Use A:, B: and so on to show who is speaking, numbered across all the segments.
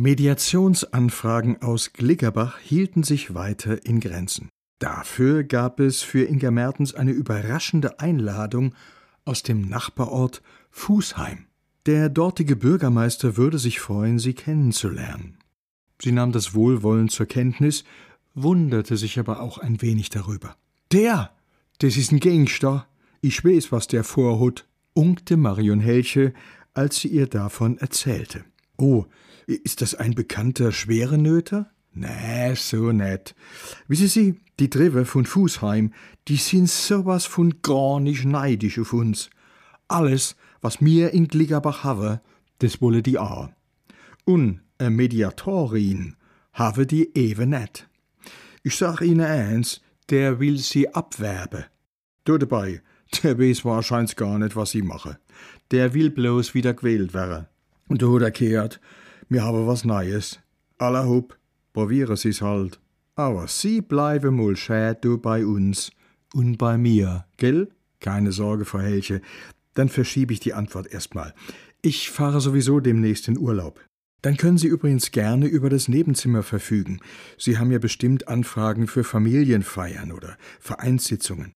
A: Mediationsanfragen aus Glickerbach hielten sich weiter in Grenzen. Dafür gab es für Inga Mertens eine überraschende Einladung aus dem Nachbarort Fußheim. Der dortige Bürgermeister würde sich freuen, sie kennenzulernen. Sie nahm das Wohlwollen zur Kenntnis, wunderte sich aber auch ein wenig darüber. Der, das ist ein Gangster. Ich weiß, was der vorhut, unkte Marion Helche, als sie ihr davon erzählte. Oh, ist das ein bekannter Schwerenöter? Nee, so net. Wissen Sie, die Driver von Fußheim, die sind sowas von gar nicht neidisch auf uns. Alles, was mir in Glickerbach have, das wolle die auch. Und a Mediatorin have die eben net. Ich sag Ihnen eins, der will sie abwerben. Du dabei, der weiß wahrscheinlich gar nicht, was sie mache. Der will bloß wieder gewählt werden. Und du der kehrt, mir habe was Neues. Aller probiere sie's halt. Aber sie bleiben mal schä du bei uns und bei mir, gell? Keine Sorge, Frau Helche. Dann verschiebe ich die Antwort erstmal. Ich fahre sowieso demnächst in Urlaub. Dann können Sie übrigens gerne über das Nebenzimmer verfügen. Sie haben ja bestimmt Anfragen für Familienfeiern oder Vereinssitzungen.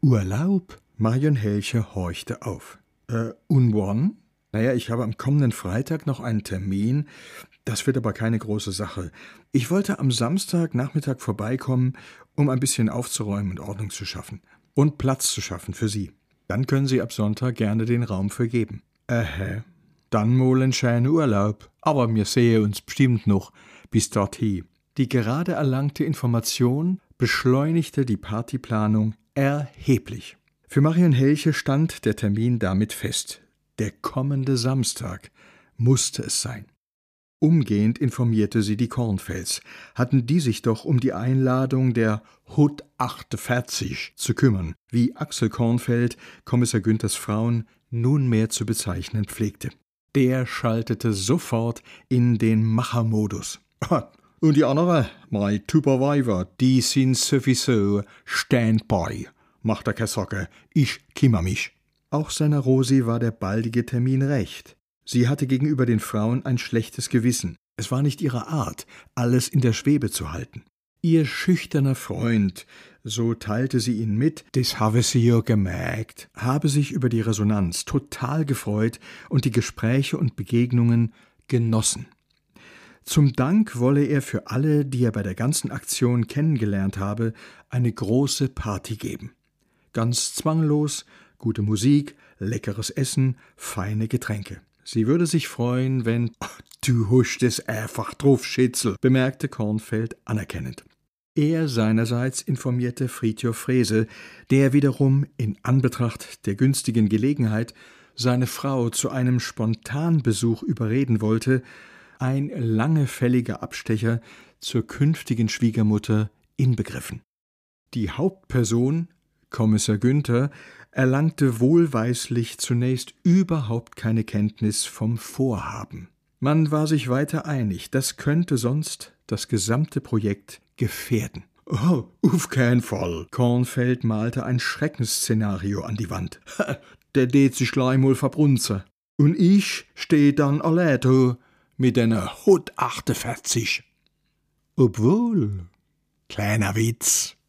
A: Urlaub? Marion Helche horchte auf. Äh, unworn? Naja, ich habe am kommenden Freitag noch einen Termin. Das wird aber keine große Sache. Ich wollte am Samstag Nachmittag vorbeikommen, um ein bisschen aufzuräumen und Ordnung zu schaffen. Und Platz zu schaffen für Sie. Dann können Sie ab Sonntag gerne den Raum vergeben. Ähä. Dann mal ein schöner Urlaub. Aber wir sehen uns bestimmt noch bis dorthin. Die gerade erlangte Information beschleunigte die Partyplanung erheblich. Für Marion Helche stand der Termin damit fest. Der kommende Samstag musste es sein. Umgehend informierte sie die Kornfels, hatten die sich doch um die Einladung der Hut 48 zu kümmern, wie Axel Kornfeld, Kommissar Günthers Frauen, nunmehr zu bezeichnen pflegte. Der schaltete sofort in den Machermodus. Und die andere, my Supervisor, die sind sowieso Standby. Macht er keine Sorge, ich kümmere mich. Auch seiner Rosi war der baldige Termin recht. Sie hatte gegenüber den Frauen ein schlechtes Gewissen. Es war nicht ihre Art, alles in der Schwebe zu halten. Ihr schüchterner Freund, so teilte sie ihn mit, das habe sie ja gemerkt, habe sich über die Resonanz total gefreut und die Gespräche und Begegnungen genossen. Zum Dank wolle er für alle, die er bei der ganzen Aktion kennengelernt habe, eine große Party geben. Ganz zwanglos, gute Musik, leckeres Essen, feine Getränke. Sie würde sich freuen, wenn du huscht es einfach drauf, Schitzel, bemerkte Kornfeld anerkennend. Er seinerseits informierte Friedjof Frese, der wiederum in Anbetracht der günstigen Gelegenheit seine Frau zu einem Spontanbesuch überreden wollte, ein langefälliger Abstecher zur künftigen Schwiegermutter inbegriffen. Die Hauptperson, Kommissar Günther, erlangte wohlweislich zunächst überhaupt keine Kenntnis vom Vorhaben. Man war sich weiter einig, das könnte sonst das gesamte Projekt gefährden. Oh, auf keinen Fall. Kornfeld malte ein Schreckensszenario an die Wand. Der det sich gleich mal verbrunze. Und ich steh dann allein mit einer Hut 48. Obwohl, kleiner Witz,